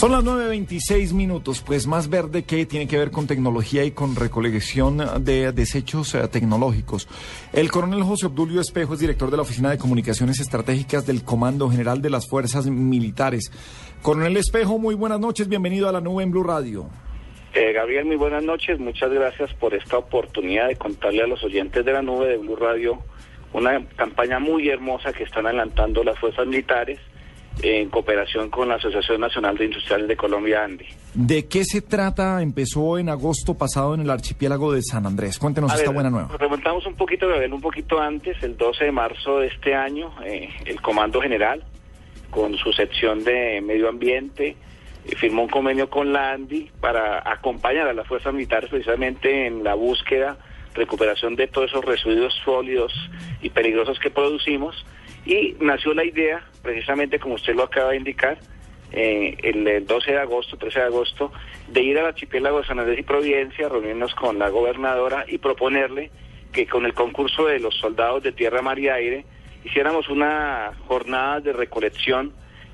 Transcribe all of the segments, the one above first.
Son las 9.26 minutos, pues más verde que tiene que ver con tecnología y con recolección de desechos eh, tecnológicos. El coronel José Obdulio Espejo es director de la Oficina de Comunicaciones Estratégicas del Comando General de las Fuerzas Militares. Coronel Espejo, muy buenas noches, bienvenido a la nube en Blue Radio. Eh, Gabriel, muy buenas noches. Muchas gracias por esta oportunidad de contarle a los oyentes de la nube de Blue Radio una campaña muy hermosa que están adelantando las fuerzas militares en cooperación con la Asociación Nacional de Industriales de Colombia, ANDI. ¿De qué se trata? Empezó en agosto pasado en el archipiélago de San Andrés. Cuéntenos A esta ver, buena nueva. Remontamos un poquito, Gabriel, un poquito antes, el 12 de marzo de este año, eh, el Comando General, con su sección de Medio Ambiente, eh, firmó un convenio con la ANDI para acompañar a las fuerzas militares precisamente en la búsqueda, recuperación de todos esos residuos sólidos y peligrosos que producimos. Y nació la idea, precisamente como usted lo acaba de indicar, eh, el, el 12 de agosto, 13 de agosto, de ir al archipiélago de San Andrés y Providencia, reunirnos con la gobernadora y proponerle que con el concurso de los soldados de tierra, mar y aire hiciéramos una jornada de recolección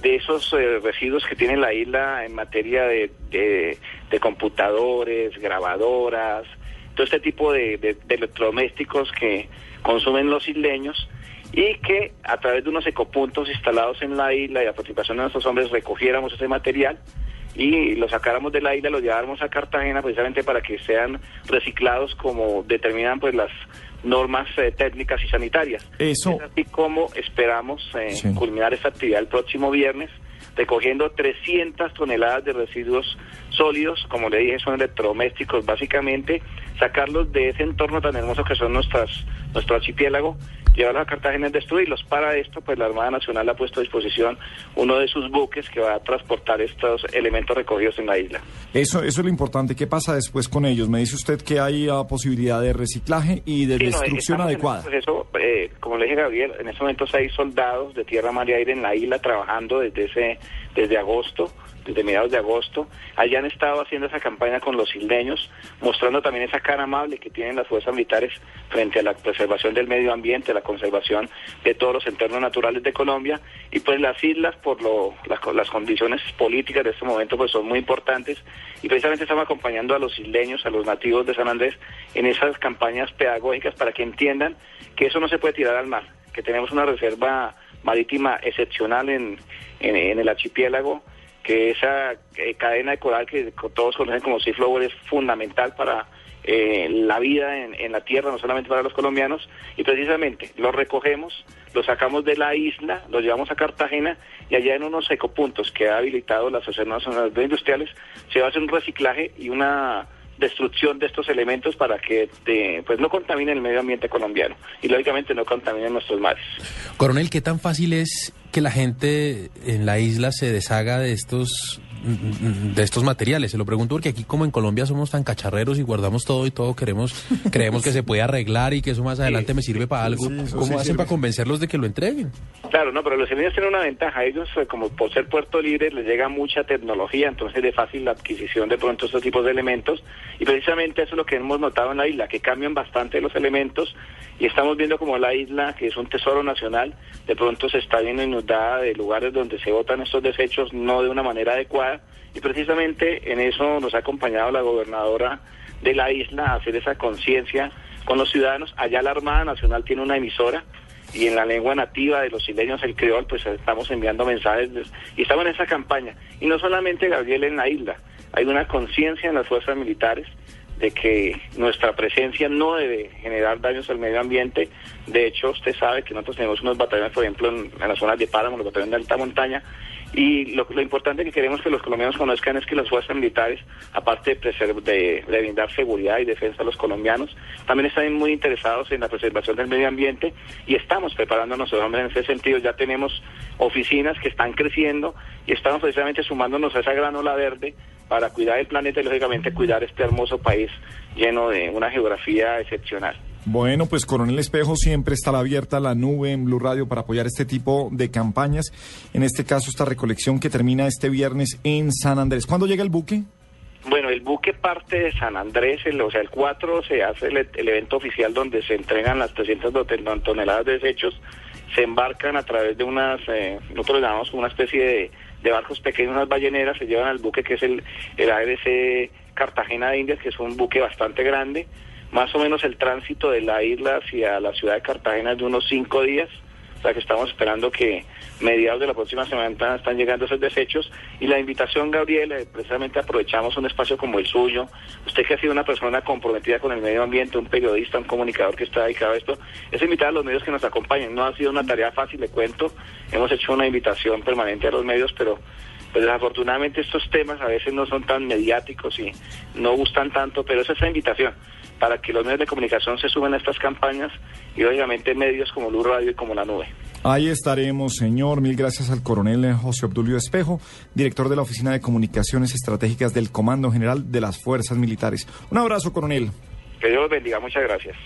de esos eh, residuos que tiene la isla en materia de, de- computadores, grabadoras, todo este tipo de electrodomésticos que consumen los isleños y que a través de unos ecopuntos instalados en la isla y a participación de nuestros hombres recogiéramos ese material y lo sacáramos de la isla, lo lleváramos a Cartagena precisamente para que sean reciclados como determinan pues las normas eh, técnicas y sanitarias. Eso- Es así como esperamos eh, Sí. culminar esta actividad el próximo viernes recogiendo 300 toneladas de residuos sólidos, como le dije, son electrodomésticos básicamente, sacarlos de ese entorno tan hermoso que son nuestras, nuestro archipiélago, llevarlos a Cartagena y destruirlos. Para esto, pues la Armada Nacional ha puesto a disposición uno de sus buques que va a transportar estos elementos recogidos en la isla. Eso, eso es lo importante. ¿Qué pasa después con ellos? Me dice usted que hay ah, posibilidad de reciclaje y de Sí, destrucción adecuada. proceso, eh, como le dije Gabriel, en este momento hay soldados de tierra, mar y aire en la isla trabajando desde ese, desde agosto, desde mediados de agosto. Allá han estado haciendo esa campaña con los isleños, mostrando también esa cara amable que tienen las fuerzas militares frente a la preservación del medio ambiente, la conservación de todos los entornos naturales de Colombia. Y pues las islas, por lo, las, co- las condiciones políticas de este momento, pues son muy importantes. Y precisamente estamos acompañando a los isleños, a los nativos de San Andrés, en esas campañas pedagógicas para que entiendan que eso no se puede tirar al mar, que tenemos una reserva marítima excepcional en, en el archipiélago, que esa eh, cadena de coral que todos conocen como Sea Flower es fundamental para eh, la vida en, la tierra, no solamente para los colombianos, y precisamente lo recogemos, lo sacamos de la isla, lo llevamos a Cartagena y allá en unos ecopuntos que ha habilitado la Asociación Nacional de Industriales se va a hacer un reciclaje y una destrucción de estos elementos para que eh, pues no contaminen el medio ambiente colombiano y lógicamente no contaminen nuestros mares. Coronel, ¿qué tan fácil es que la gente en la isla se deshaga de estos de estos materiales? Se lo pregunto porque aquí como en Colombia somos tan cacharreros y guardamos todo y todo queremos creemos que se puede arreglar y que eso más adelante me sirve para algo. Sí, ¿Cómo sí hacen sirve. para convencerlos de que lo entreguen? Claro, no, pero los isleños tienen una ventaja. Ellos, eh, como por ser puerto libre, les llega mucha tecnología, entonces de fácil la adquisición de pronto estos tipos de elementos. Y precisamente eso es lo que hemos notado en la isla, que cambian bastante los elementos. Y estamos viendo como la isla, que es un tesoro nacional, de pronto se está viendo inundada de lugares donde se botan estos desechos no de una manera adecuada. Y precisamente en eso nos ha acompañado la gobernadora de la isla a hacer esa conciencia con los ciudadanos. Allá la Armada Nacional tiene una emisora y en la lengua nativa de los isleños, el creol, pues estamos enviando mensajes y estamos en esa campaña. Y no solamente, Gabriel, en la isla, hay una conciencia en las fuerzas militares de que nuestra presencia no debe generar daños al medio ambiente. De hecho, usted sabe que nosotros tenemos unos batallones, por ejemplo, en, en las zonas de páramo, los batallones de alta montaña, Y lo, importante que queremos que los colombianos conozcan es que las fuerzas militares, aparte de, brindar seguridad y defensa a los colombianos, también están muy interesados en la preservación del medio ambiente y estamos preparándonos en ese sentido. Ya tenemos oficinas que están creciendo y estamos precisamente sumándonos a esa gran ola verde para cuidar el planeta y lógicamente cuidar este hermoso país lleno de una geografía excepcional. Bueno, pues Coronel Espejo siempre estará abierta la nube en Blue Radio para apoyar este tipo de campañas. En este caso, esta recolección que termina este viernes en San Andrés. ¿Cuándo llega el buque? Bueno, el buque parte de San Andrés, el- o sea, el 4 se hace el, el evento oficial donde se entregan las 300 do- ton- toneladas de desechos, se embarcan a través de unas, eh, nosotros le llamamos una especie de, barcos pequeños, unas balleneras, se llevan al buque que es el, el ARC Cartagena de Indias, que es un buque bastante grande, más o menos el tránsito de la isla hacia la ciudad de Cartagena es de unos cinco días, o sea que estamos esperando que mediados de la próxima semana están llegando esos desechos. Y la invitación, Gabriel, eh, precisamente aprovechamos un espacio como el suyo. Usted que ha sido una persona comprometida con el medio ambiente, un periodista, un comunicador que está dedicado a esto, es invitar a los medios que nos acompañen. No ha sido una tarea fácil, le cuento. Hemos hecho una invitación permanente a los medios, pero pues desafortunadamente estos temas a veces no son tan mediáticos y no gustan tanto, pero es esa invitación para que los medios de comunicación se suban a estas campañas y obviamente medios como Luz Radio y como La Nube. Ahí estaremos, señor. Mil gracias al coronel José Obdulio Espejo, director de la Oficina de Comunicaciones Estratégicas del Comando General de las Fuerzas Militares. Un abrazo, coronel. Que Dios los bendiga, muchas gracias.